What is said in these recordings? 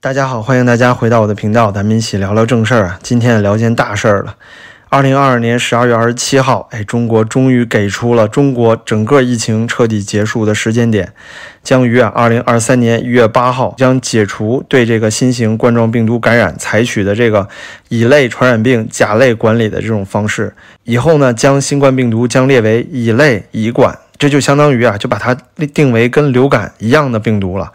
大家好，欢迎大家回到我的频道，咱们一起聊聊正事儿啊。今天聊件大事儿了。二零二二年十二月二十七号，哎，中国终于给出了中国整个疫情彻底结束的时间点，将于啊二零二三年一月八号将解除对这个新型冠状病毒感染采取的这个乙类传染病甲类管理的这种方式。以后呢，将新冠病毒将列为乙类乙管，这就相当于啊就把它定为跟流感一样的病毒了。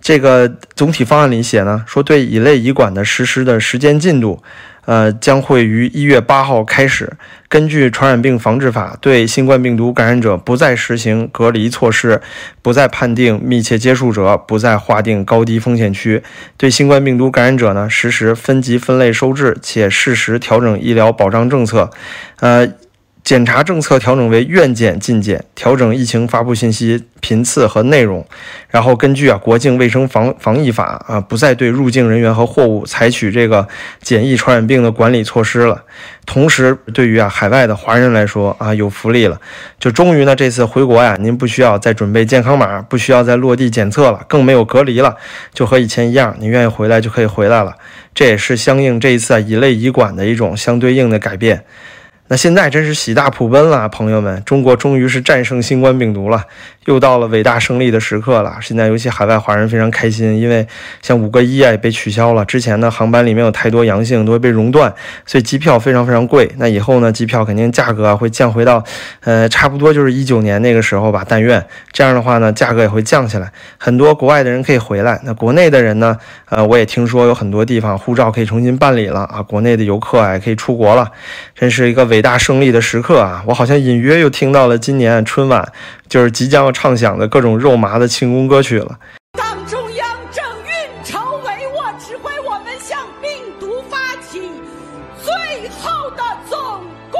这个总体方案里写呢，说对乙类乙管的实施的时间进度，呃，将会于一月八号开始。根据《传染病防治法》，对新冠病毒感染者不再实行隔离措施，不再判定密切接触者，不再划定高低风险区。对新冠病毒感染者呢，实施分级分类收治，且适时调整医疗保障政策。呃。检查政策调整为愿检尽检，调整疫情发布信息频次和内容，然后根据啊国境卫生防防疫法啊，不再对入境人员和货物采取这个检疫传染病的管理措施了。同时，对于啊海外的华人来说啊有福利了，就终于呢这次回国呀，您不需要再准备健康码，不需要再落地检测了，更没有隔离了，就和以前一样，你愿意回来就可以回来了。这也是相应这一次啊乙类乙管的一种相对应的改变。那现在真是喜大普奔了，朋友们，中国终于是战胜新冠病毒了，又到了伟大胜利的时刻了。现在尤其海外华人非常开心，因为像五个一啊也被取消了，之前呢航班里面有太多阳性都会被熔断，所以机票非常非常贵。那以后呢机票肯定价格啊会降回到，呃差不多就是一九年那个时候吧，但愿这样的话呢价格也会降下来，很多国外的人可以回来。那国内的人呢，呃我也听说有很多地方护照可以重新办理了啊，国内的游客啊也可以出国了，真是一个伟。伟大胜利的时刻啊！我好像隐约又听到了今年春晚就是即将要唱响的各种肉麻的庆功歌曲了。党中央正运筹帷幄，指挥我们向病毒发起最后的总攻。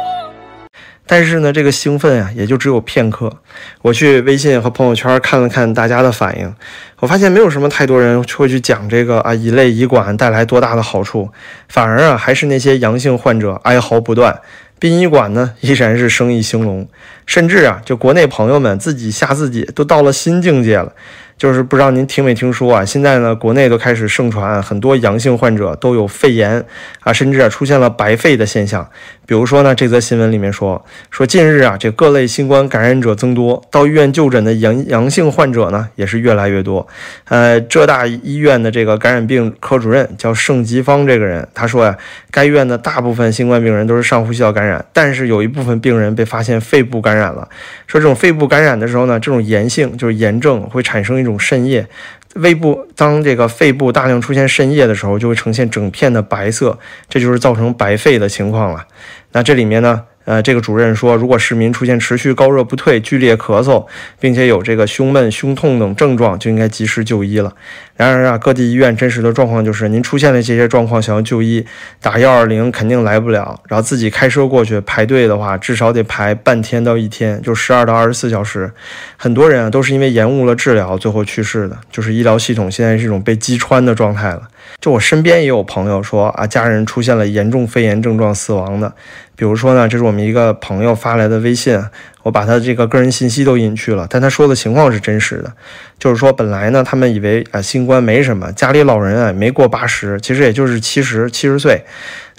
但是呢，这个兴奋啊，也就只有片刻。我去微信和朋友圈看了看大家的反应，我发现没有什么太多人会去讲这个啊乙类乙管带来多大的好处，反而啊还是那些阳性患者哀嚎不断。殡仪馆呢，依然是生意兴隆，甚至啊，就国内朋友们自己吓自己，都到了新境界了。就是不知道您听没听说啊？现在呢，国内都开始盛传很多阳性患者都有肺炎啊，甚至啊出现了白肺的现象。比如说呢，这则新闻里面说说近日啊，这各类新冠感染者增多，到医院就诊的阳阳性患者呢也是越来越多。呃，浙大医院的这个感染病科主任叫盛吉芳，这个人他说呀，该院的大部分新冠病人都是上呼吸道感染，但是有一部分病人被发现肺部感染了。说这种肺部感染的时候呢，这种炎性就是炎症会产生一种。种渗液，胃部当这个肺部大量出现渗液的时候，就会呈现整片的白色，这就是造成白肺的情况了。那这里面呢？呃，这个主任说，如果市民出现持续高热不退、剧烈咳嗽，并且有这个胸闷、胸痛等症状，就应该及时就医了。然而啊，各地医院真实的状况就是，您出现了这些状况，想要就医，打幺二零肯定来不了，然后自己开车过去排队的话，至少得排半天到一天，就十二到二十四小时。很多人啊，都是因为延误了治疗，最后去世的。就是医疗系统现在是一种被击穿的状态了。就我身边也有朋友说啊，家人出现了严重肺炎症状死亡的。比如说呢，这是我们一个朋友发来的微信，我把他这个个人信息都隐去了，但他说的情况是真实的，就是说本来呢，他们以为啊新冠没什么，家里老人啊没过八十，其实也就是七十七十岁，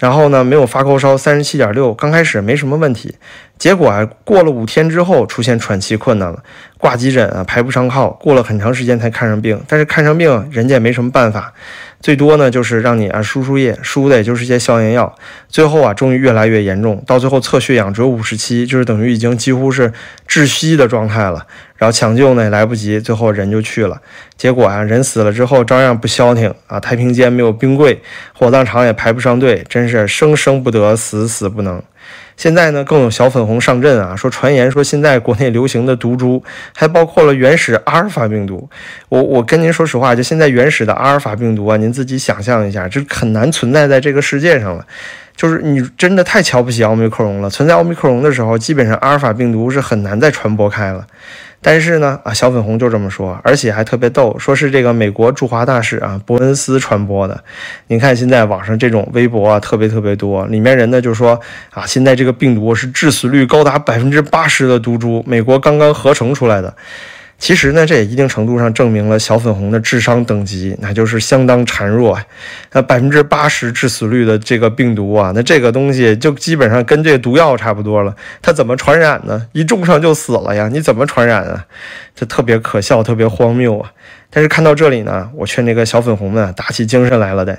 然后呢没有发高烧，三十七点六，刚开始没什么问题，结果啊过了五天之后出现喘气困难了，挂急诊啊排不上号，过了很长时间才看上病，但是看上病人家也没什么办法。最多呢，就是让你啊输输液，输的也就是些消炎药。最后啊，终于越来越严重，到最后测血氧只有五十七，就是等于已经几乎是窒息的状态了。然后抢救呢也来不及，最后人就去了。结果啊，人死了之后照样不消停啊，太平间没有冰柜，火葬场也排不上队，真是生生不得，死死不能。现在呢，更有小粉红上阵啊，说传言说现在国内流行的毒株还包括了原始阿尔法病毒。我我跟您说实话，就现在原始的阿尔法病毒啊，您自己想象一下，这很难存在在这个世界上了。就是你真的太瞧不起奥密克戎了。存在奥密克戎的时候，基本上阿尔法病毒是很难再传播开了。但是呢，啊，小粉红就这么说，而且还特别逗，说是这个美国驻华大使啊伯恩斯传播的。你看现在网上这种微博啊，特别特别多，里面人呢就说啊，现在这个病毒是致死率高达百分之八十的毒株，美国刚刚合成出来的。其实呢，这也一定程度上证明了小粉红的智商等级，那就是相当孱弱。那百分之八十致死率的这个病毒啊，那这个东西就基本上跟这毒药差不多了。它怎么传染呢？一重上就死了呀！你怎么传染啊？这特别可笑，特别荒谬啊！但是看到这里呢，我劝那个小粉红们打起精神来了得，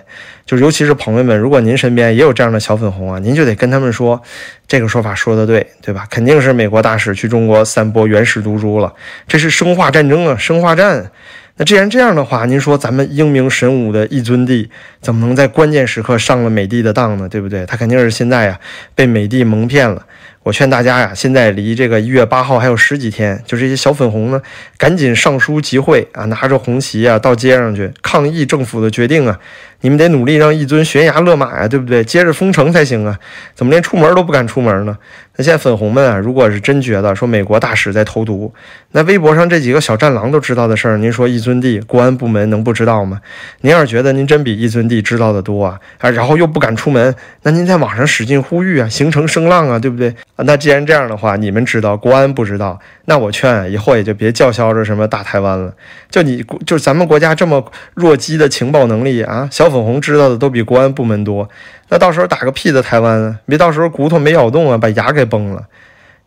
就是尤其是朋友们，如果您身边也有这样的小粉红啊，您就得跟他们说，这个说法说的对，对吧？肯定是美国大使去中国散播原始毒株了，这是生化战争啊，生化战。那既然这样的话，您说咱们英明神武的一尊帝怎么能在关键时刻上了美帝的当呢？对不对？他肯定是现在呀被美帝蒙骗了。我劝大家呀，现在离这个一月八号还有十几天，就这些小粉红呢，赶紧上书集会啊，拿着红旗啊，到街上去抗议政府的决定啊。你们得努力让一尊悬崖勒马呀，对不对？接着封城才行啊！怎么连出门都不敢出门呢？那现在粉红们啊，如果是真觉得说美国大使在投毒，那微博上这几个小战狼都知道的事儿，您说一尊帝国安部门能不知道吗？您要是觉得您真比一尊帝知道的多啊，啊，然后又不敢出门，那您在网上使劲呼吁啊，形成声浪啊，对不对？那既然这样的话，你们知道，国安不知道，那我劝以后也就别叫嚣着什么大台湾了。就你，就咱们国家这么弱鸡的情报能力啊，小。粉红知道的都比国安部门多，那到时候打个屁的台湾啊！别到时候骨头没咬动啊，把牙给崩了。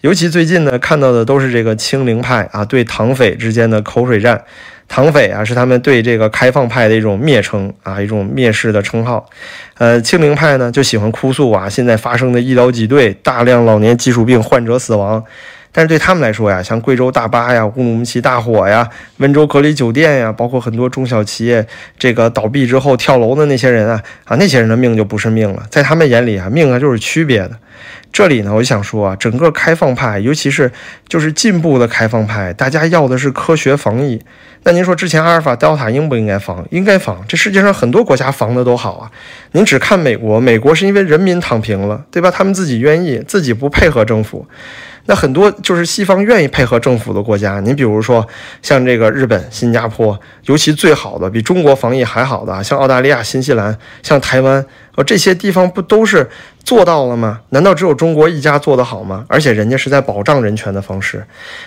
尤其最近呢，看到的都是这个清零派啊对唐匪之间的口水战。唐匪啊是他们对这个开放派的一种蔑称啊，一种蔑视的称号。呃，清零派呢就喜欢哭诉啊，现在发生的医疗挤兑，大量老年基础病患者死亡。但是对他们来说呀，像贵州大巴呀、乌鲁木齐大火呀、温州隔离酒店呀，包括很多中小企业这个倒闭之后跳楼的那些人啊，啊，那些人的命就不是命了，在他们眼里啊，命啊就是区别的。这里呢，我就想说啊，整个开放派，尤其是就是进步的开放派，大家要的是科学防疫。那您说之前阿尔法、德尔塔应不应该防？应该防。这世界上很多国家防的都好啊。您只看美国，美国是因为人民躺平了，对吧？他们自己愿意，自己不配合政府。那很多就是西方愿意配合政府的国家，你比如说像这个日本、新加坡，尤其最好的比中国防疫还好的，像澳大利亚、新西兰、像台湾，呃，这些地方不都是做到了吗？难道只有中国一家做得好吗？而且人家是在保障人权的方式。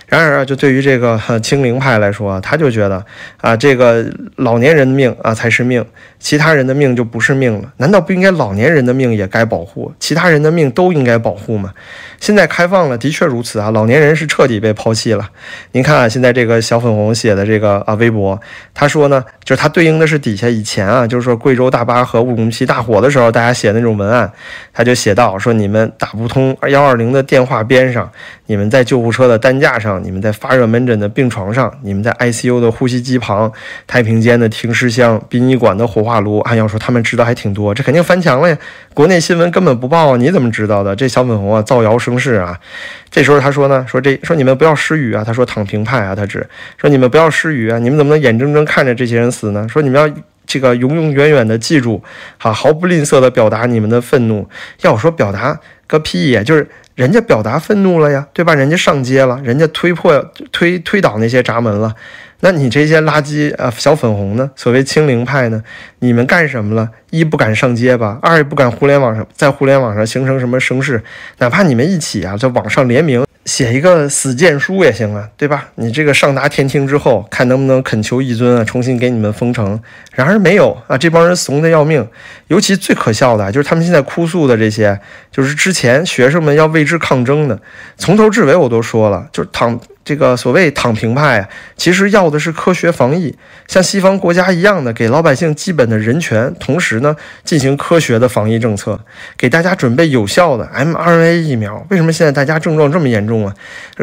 然而啊，就对于这个清零派来说，他就觉得啊，这个老年人的命啊才是命，其他人的命就不是命了。难道不应该老年人的命也该保护，其他人的命都应该保护吗？现在开放了，的确如此啊，老年人是彻底被抛弃了。您看啊，现在这个小粉红写的这个啊微博，他说呢，就是他对应的是底下以前啊，就是说贵州大巴和乌鲁木齐大火的时候，时候大家写那种文案，他就写到说你们打不通幺二零的电话边上，你们在救护车的担架上，你们在发热门诊的病床上，你们在 ICU 的呼吸机旁，太平间的停尸箱，殡仪馆的火化炉。按要说他们知道还挺多，这肯定翻墙了呀。国内新闻根本不报啊，你怎么知道的？这小粉红啊，造谣生事啊！这时候他说呢，说这说你们不要失语啊，他说躺平派啊，他指说你们不要失语啊，你们怎么能眼睁睁看着这些人死呢？说你们要这个永永远远的记住，哈，毫不吝啬的表达你们的愤怒。要我说表达个屁呀，就是人家表达愤怒了呀，对吧？人家上街了，人家推破推推倒那些闸门了。那你这些垃圾啊，小粉红呢？所谓清零派呢？你们干什么了？一不敢上街吧，二也不敢互联网上在互联网上形成什么声势，哪怕你们一起啊，在网上联名写一个死谏书也行啊，对吧？你这个上达天庭之后，看能不能恳求一尊啊，重新给你们封城。然而没有啊，这帮人怂的要命。尤其最可笑的就是他们现在哭诉的这些，就是之前学生们要为之抗争的，从头至尾我都说了，就是躺。这个所谓躺平派啊，其实要的是科学防疫，像西方国家一样的给老百姓基本的人权，同时呢进行科学的防疫政策，给大家准备有效的 mRNA 疫苗。为什么现在大家症状这么严重啊？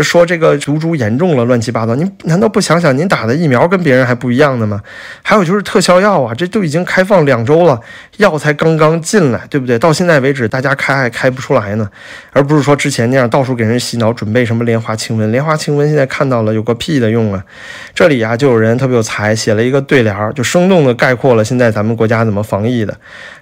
说这个毒株严重了，乱七八糟。您难道不想想，您打的疫苗跟别人还不一样的吗？还有就是特效药啊，这都已经开放两周了，药才刚刚进来，对不对？到现在为止，大家开还开不出来呢，而不是说之前那样到处给人洗脑，准备什么莲花清瘟，莲花清瘟。现在看到了有个屁的用啊！这里啊就有人特别有才，写了一个对联儿，就生动的概括了现在咱们国家怎么防疫的。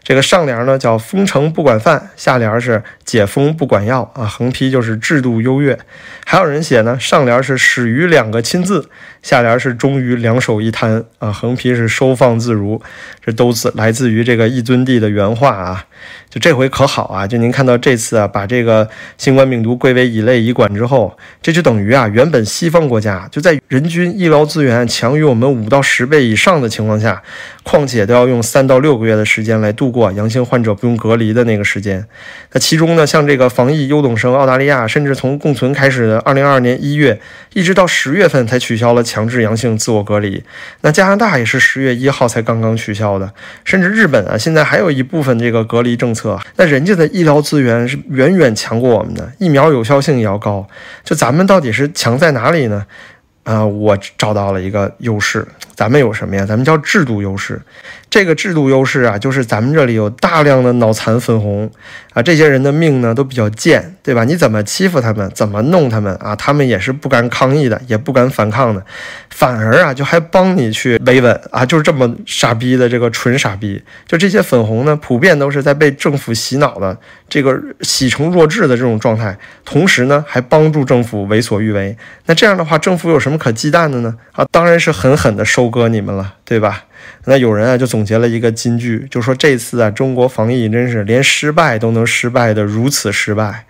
这个上联呢叫封城不管饭，下联是解封不管药啊，横批就是制度优越。还有人写呢，上联是始于两个亲字，下联是终于两手一摊啊，横批是收放自如。这都是来自于这个一尊帝的原话啊。就这回可好啊！就您看到这次啊，把这个新冠病毒归为乙类乙管之后，这就等于啊，原本西方国家就在人均医疗资源强于我们五到十倍以上的情况下，况且都要用三到六个月的时间来度过阳性患者不用隔离的那个时间。那其中呢，像这个防疫优等生澳大利亚，甚至从共存开始的二零二二年一月，一直到十月份才取消了强制阳性自我隔离。那加拿大也是十月一号才刚刚取消的，甚至日本啊，现在还有一部分这个隔离政策。那人家的医疗资源是远远强过我们的，疫苗有效性也要高。就咱们到底是强在哪里呢？啊，我找到了一个优势，咱们有什么呀？咱们叫制度优势。这个制度优势啊，就是咱们这里有大量的脑残粉红啊，这些人的命呢都比较贱，对吧？你怎么欺负他们，怎么弄他们啊？他们也是不敢抗议的，也不敢反抗的，反而啊就还帮你去维稳啊，就是这么傻逼的这个纯傻逼。就这些粉红呢，普遍都是在被政府洗脑的这个洗成弱智的这种状态，同时呢还帮助政府为所欲为。那这样的话，政府有什么可忌惮的呢？啊，当然是狠狠的收割你们了，对吧？那有人啊就总结了一个金句，就说这次啊中国防疫真是连失败都能失败的如此失败，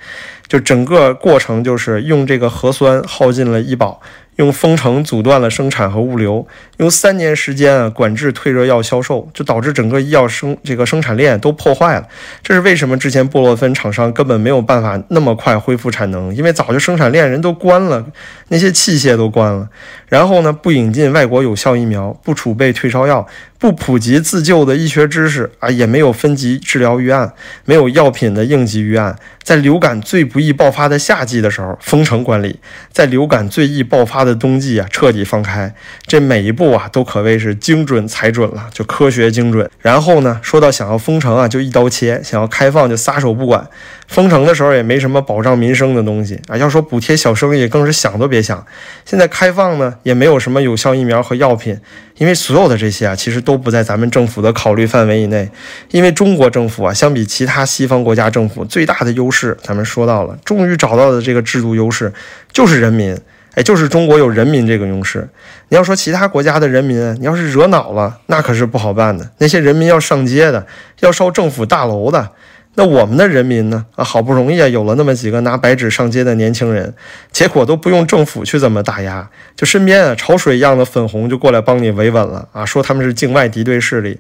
就整个过程就是用这个核酸耗尽了医保。用封城阻断了生产和物流，用三年时间啊管制退热药销售，就导致整个医药生这个生产链都破坏了。这是为什么？之前布洛芬厂商根本没有办法那么快恢复产能，因为早就生产链人都关了，那些器械都关了。然后呢，不引进外国有效疫苗，不储备退烧药。不普及自救的医学知识啊，也没有分级治疗预案，没有药品的应急预案。在流感最不易爆发的夏季的时候封城管理，在流感最易爆发的冬季啊彻底放开。这每一步啊都可谓是精准踩准了，就科学精准。然后呢，说到想要封城啊，就一刀切；想要开放就撒手不管。封城的时候也没什么保障民生的东西啊，要说补贴小生意更是想都别想。现在开放呢，也没有什么有效疫苗和药品。因为所有的这些啊，其实都不在咱们政府的考虑范围以内。因为中国政府啊，相比其他西方国家政府，最大的优势，咱们说到了，终于找到的这个制度优势，就是人民。哎，就是中国有人民这个优势。你要说其他国家的人民，你要是惹恼了，那可是不好办的。那些人民要上街的，要烧政府大楼的。那我们的人民呢？啊，好不容易啊，有了那么几个拿白纸上街的年轻人，结果都不用政府去怎么打压，就身边啊潮水一样的粉红就过来帮你维稳了啊，说他们是境外敌对势力，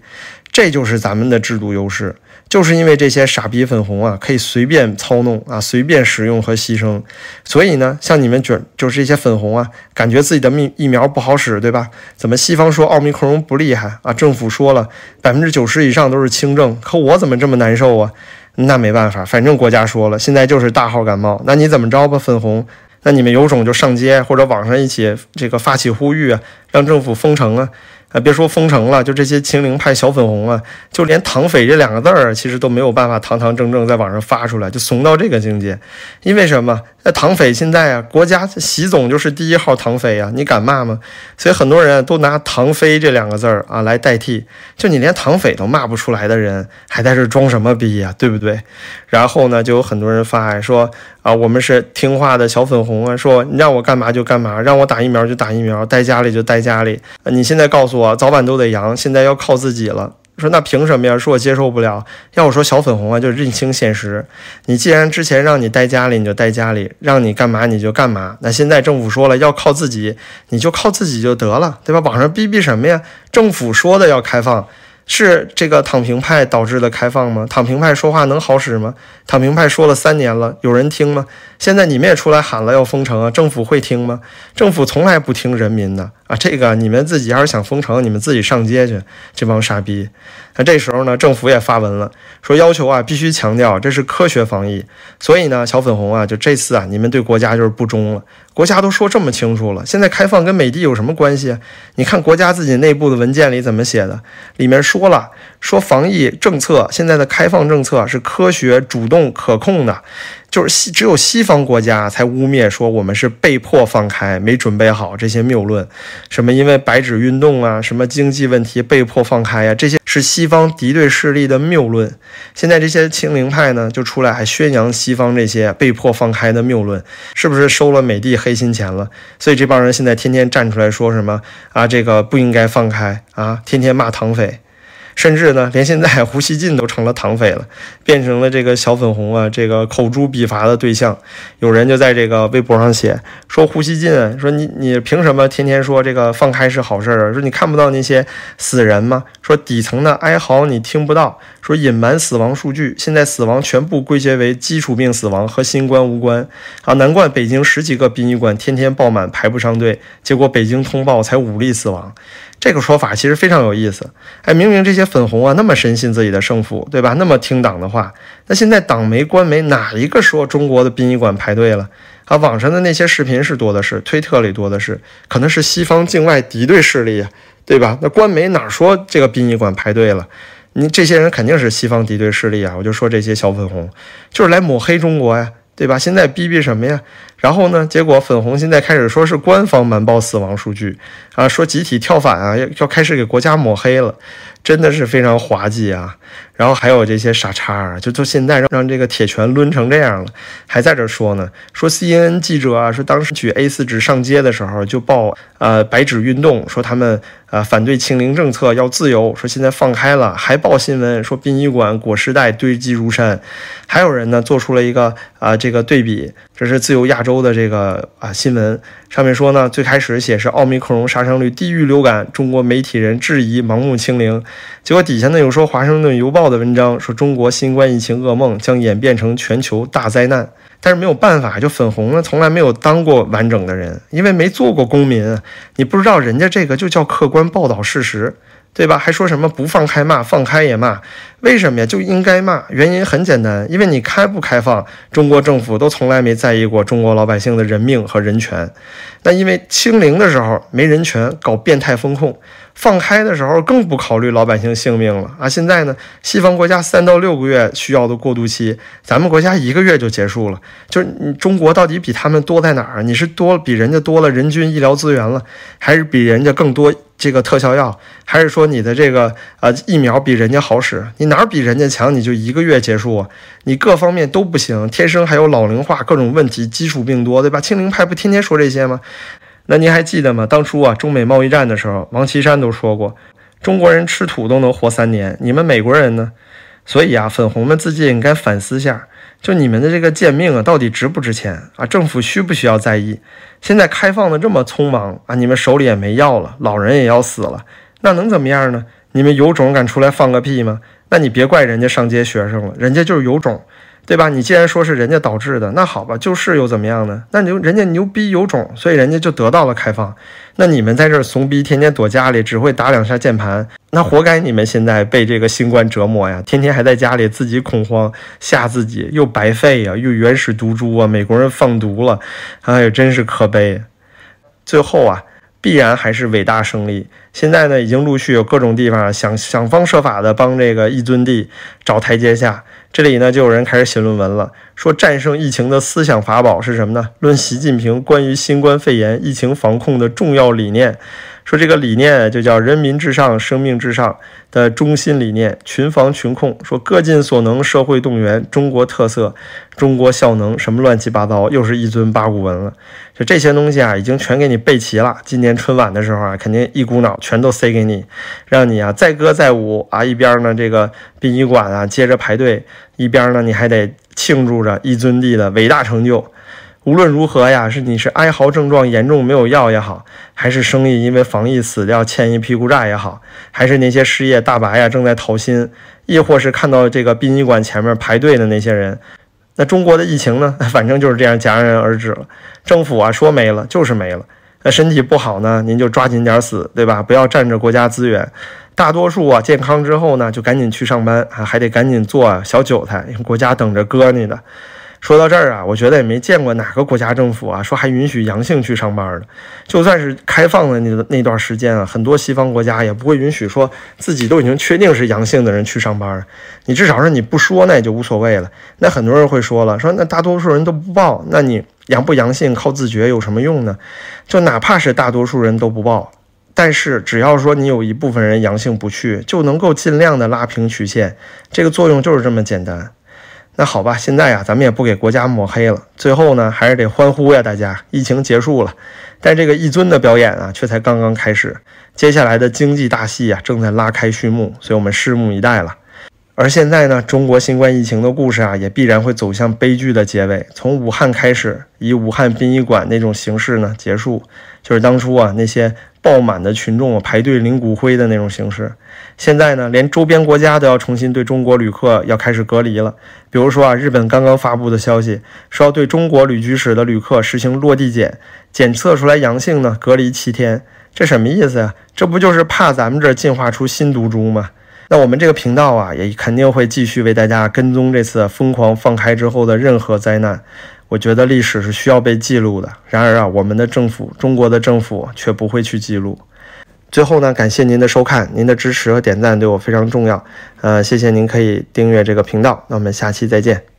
这就是咱们的制度优势，就是因为这些傻逼粉红啊，可以随便操弄啊，随便使用和牺牲，所以呢，像你们卷就是这些粉红啊，感觉自己的疫疫苗不好使，对吧？怎么西方说奥密克戎不厉害啊？政府说了百分之九十以上都是轻症，可我怎么这么难受啊？那没办法，反正国家说了，现在就是大号感冒，那你怎么着吧，粉红？那你们有种就上街或者网上一起这个发起呼吁啊，让政府封城啊。啊，别说封城了，就这些清零派小粉红啊，就连“唐匪”这两个字儿，其实都没有办法堂堂正正在网上发出来，就怂到这个境界。因为什么？那唐匪现在啊，国家习总就是第一号唐匪啊，你敢骂吗？所以很多人都拿“唐飞”这两个字儿啊来代替。就你连唐匪都骂不出来的人，还在这装什么逼呀？对不对？然后呢，就有很多人发说啊，我们是听话的小粉红啊，说你让我干嘛就干嘛，让我打疫苗就打疫苗，待家里就待家里。你现在告诉。我早晚都得阳，现在要靠自己了。说那凭什么呀？说我接受不了。要我说小粉红啊，就认清现实。你既然之前让你待家里，你就待家里；让你干嘛你就干嘛。那现在政府说了要靠自己，你就靠自己就得了，对吧？网上逼逼什么呀？政府说的要开放。是这个躺平派导致的开放吗？躺平派说话能好使吗？躺平派说了三年了，有人听吗？现在你们也出来喊了要封城啊，政府会听吗？政府从来不听人民的啊！这个你们自己要是想封城，你们自己上街去，这帮傻逼。那这时候呢，政府也发文了，说要求啊必须强调这是科学防疫。所以呢，小粉红啊，就这次啊，你们对国家就是不忠了。国家都说这么清楚了，现在开放跟美帝有什么关系？你看国家自己内部的文件里怎么写的？里面说了，说防疫政策现在的开放政策是科学、主动、可控的。就是西只有西方国家才污蔑说我们是被迫放开，没准备好这些谬论，什么因为白纸运动啊，什么经济问题被迫放开呀，这些是西方敌对势力的谬论。现在这些清零派呢，就出来还宣扬西方这些被迫放开的谬论，是不是收了美帝黑心钱了？所以这帮人现在天天站出来说什么啊，这个不应该放开啊，天天骂唐匪。甚至呢，连现在胡锡进都成了唐匪了，变成了这个小粉红啊，这个口诛笔伐的对象。有人就在这个微博上写说胡锡进，说你你凭什么天天说这个放开是好事儿啊？说你看不到那些死人吗？说底层的哀嚎你听不到？说隐瞒死亡数据，现在死亡全部归结为基础病死亡，和新冠无关啊！难怪北京十几个殡仪馆天天爆满排不上队，结果北京通报才五例死亡。这个说法其实非常有意思，哎，明明这些粉红啊那么深信自己的胜负，对吧？那么听党的话，那现在党媒官媒哪一个说中国的殡仪馆排队了？啊，网上的那些视频是多的是，推特里多的是，可能是西方境外敌对势力呀，对吧？那官媒哪说这个殡仪馆排队了？你这些人肯定是西方敌对势力啊！我就说这些小粉红就是来抹黑中国呀，对吧？现在逼逼什么呀？然后呢？结果粉红现在开始说是官方瞒报死亡数据啊，说集体跳反啊，要要开始给国家抹黑了，真的是非常滑稽啊！然后还有这些傻叉啊，就就现在让让这个铁拳抡成这样了，还在这说呢，说 CNN 记者啊，说当时举 A4 纸上街的时候就报呃白纸运动，说他们呃反对清零政策要自由，说现在放开了，还报新闻说殡仪馆裹尸袋堆积如山，还有人呢做出了一个啊这个对比，这是自由亚洲。的这个啊新闻上面说呢，最开始写是奥密克戎杀伤率低于流感，中国媒体人质疑盲目清零，结果底下呢有说华盛顿邮报的文章说中国新冠疫情噩梦将演变成全球大灾难，但是没有办法，就粉红呢从来没有当过完整的人，因为没做过公民，你不知道人家这个就叫客观报道事实。对吧？还说什么不放开骂，放开也骂，为什么呀？就应该骂。原因很简单，因为你开不开放，中国政府都从来没在意过中国老百姓的人命和人权。那因为清零的时候没人权，搞变态风控。放开的时候更不考虑老百姓性命了啊！现在呢，西方国家三到六个月需要的过渡期，咱们国家一个月就结束了。就是你中国到底比他们多在哪儿？你是多比人家多了人均医疗资源了，还是比人家更多这个特效药？还是说你的这个呃疫苗比人家好使？你哪儿比人家强？你就一个月结束啊？你各方面都不行，天生还有老龄化各种问题，基础病多，对吧？清零派不天天说这些吗？那您还记得吗？当初啊，中美贸易战的时候，王岐山都说过，中国人吃土都能活三年，你们美国人呢？所以啊，粉红们自己也应该反思下，就你们的这个贱命啊，到底值不值钱啊？政府需不需要在意？现在开放的这么匆忙啊，你们手里也没药了，老人也要死了，那能怎么样呢？你们有种敢出来放个屁吗？那你别怪人家上街学生了，人家就是有种。对吧？你既然说是人家导致的，那好吧，就是又怎么样呢？那牛人家牛逼有种，所以人家就得到了开放。那你们在这儿怂逼，天天躲家里，只会打两下键盘，那活该你们现在被这个新冠折磨呀！天天还在家里自己恐慌吓自己，又白费呀，又原始毒株啊，美国人放毒了，哎呀，真是可悲。最后啊，必然还是伟大胜利。现在呢，已经陆续有各种地方想想方设法的帮这个一尊帝找台阶下。这里呢，就有人开始写论文了，说战胜疫情的思想法宝是什么呢？论习近平关于新冠肺炎疫情防控的重要理念。说这个理念就叫人民至上、生命至上的中心理念，群防群控。说各尽所能，社会动员，中国特色，中国效能，什么乱七八糟，又是一尊八股文了。就这些东西啊，已经全给你备齐了。今年春晚的时候啊，肯定一股脑全都塞给你，让你啊载歌载舞啊，一边呢这个殡仪馆啊接着排队，一边呢你还得庆祝着一尊帝的伟大成就。无论如何呀，是你是哀嚎症状严重没有药也好，还是生意因为防疫死掉欠一屁股债也好，还是那些失业大白呀正在讨薪，亦或是看到这个殡仪馆前面排队的那些人，那中国的疫情呢，反正就是这样戛然而止了。政府啊说没了就是没了。那身体不好呢，您就抓紧点死，对吧？不要占着国家资源。大多数啊健康之后呢，就赶紧去上班啊，还得赶紧做小韭菜，国家等着割你的。说到这儿啊，我觉得也没见过哪个国家政府啊说还允许阳性去上班的。就算是开放的那那段时间啊，很多西方国家也不会允许说自己都已经确定是阳性的人去上班。你至少是你不说那也就无所谓了。那很多人会说了，说那大多数人都不报，那你阳不阳性靠自觉有什么用呢？就哪怕是大多数人都不报，但是只要说你有一部分人阳性不去，就能够尽量的拉平曲线。这个作用就是这么简单。那好吧，现在呀，咱们也不给国家抹黑了。最后呢，还是得欢呼呀，大家，疫情结束了。但这个一尊的表演啊，却才刚刚开始。接下来的经济大戏啊，正在拉开序幕，所以我们拭目以待了。而现在呢，中国新冠疫情的故事啊，也必然会走向悲剧的结尾。从武汉开始，以武汉殡仪馆那种形式呢结束，就是当初啊那些爆满的群众啊排队领骨灰的那种形式。现在呢，连周边国家都要重新对中国旅客要开始隔离了。比如说啊，日本刚刚发布的消息，说要对中国旅居史的旅客实行落地检，检测出来阳性呢，隔离七天。这什么意思呀？这不就是怕咱们这进化出新毒株吗？那我们这个频道啊，也肯定会继续为大家跟踪这次疯狂放开之后的任何灾难。我觉得历史是需要被记录的。然而啊，我们的政府，中国的政府却不会去记录。最后呢，感谢您的收看，您的支持和点赞对我非常重要。呃，谢谢您可以订阅这个频道。那我们下期再见。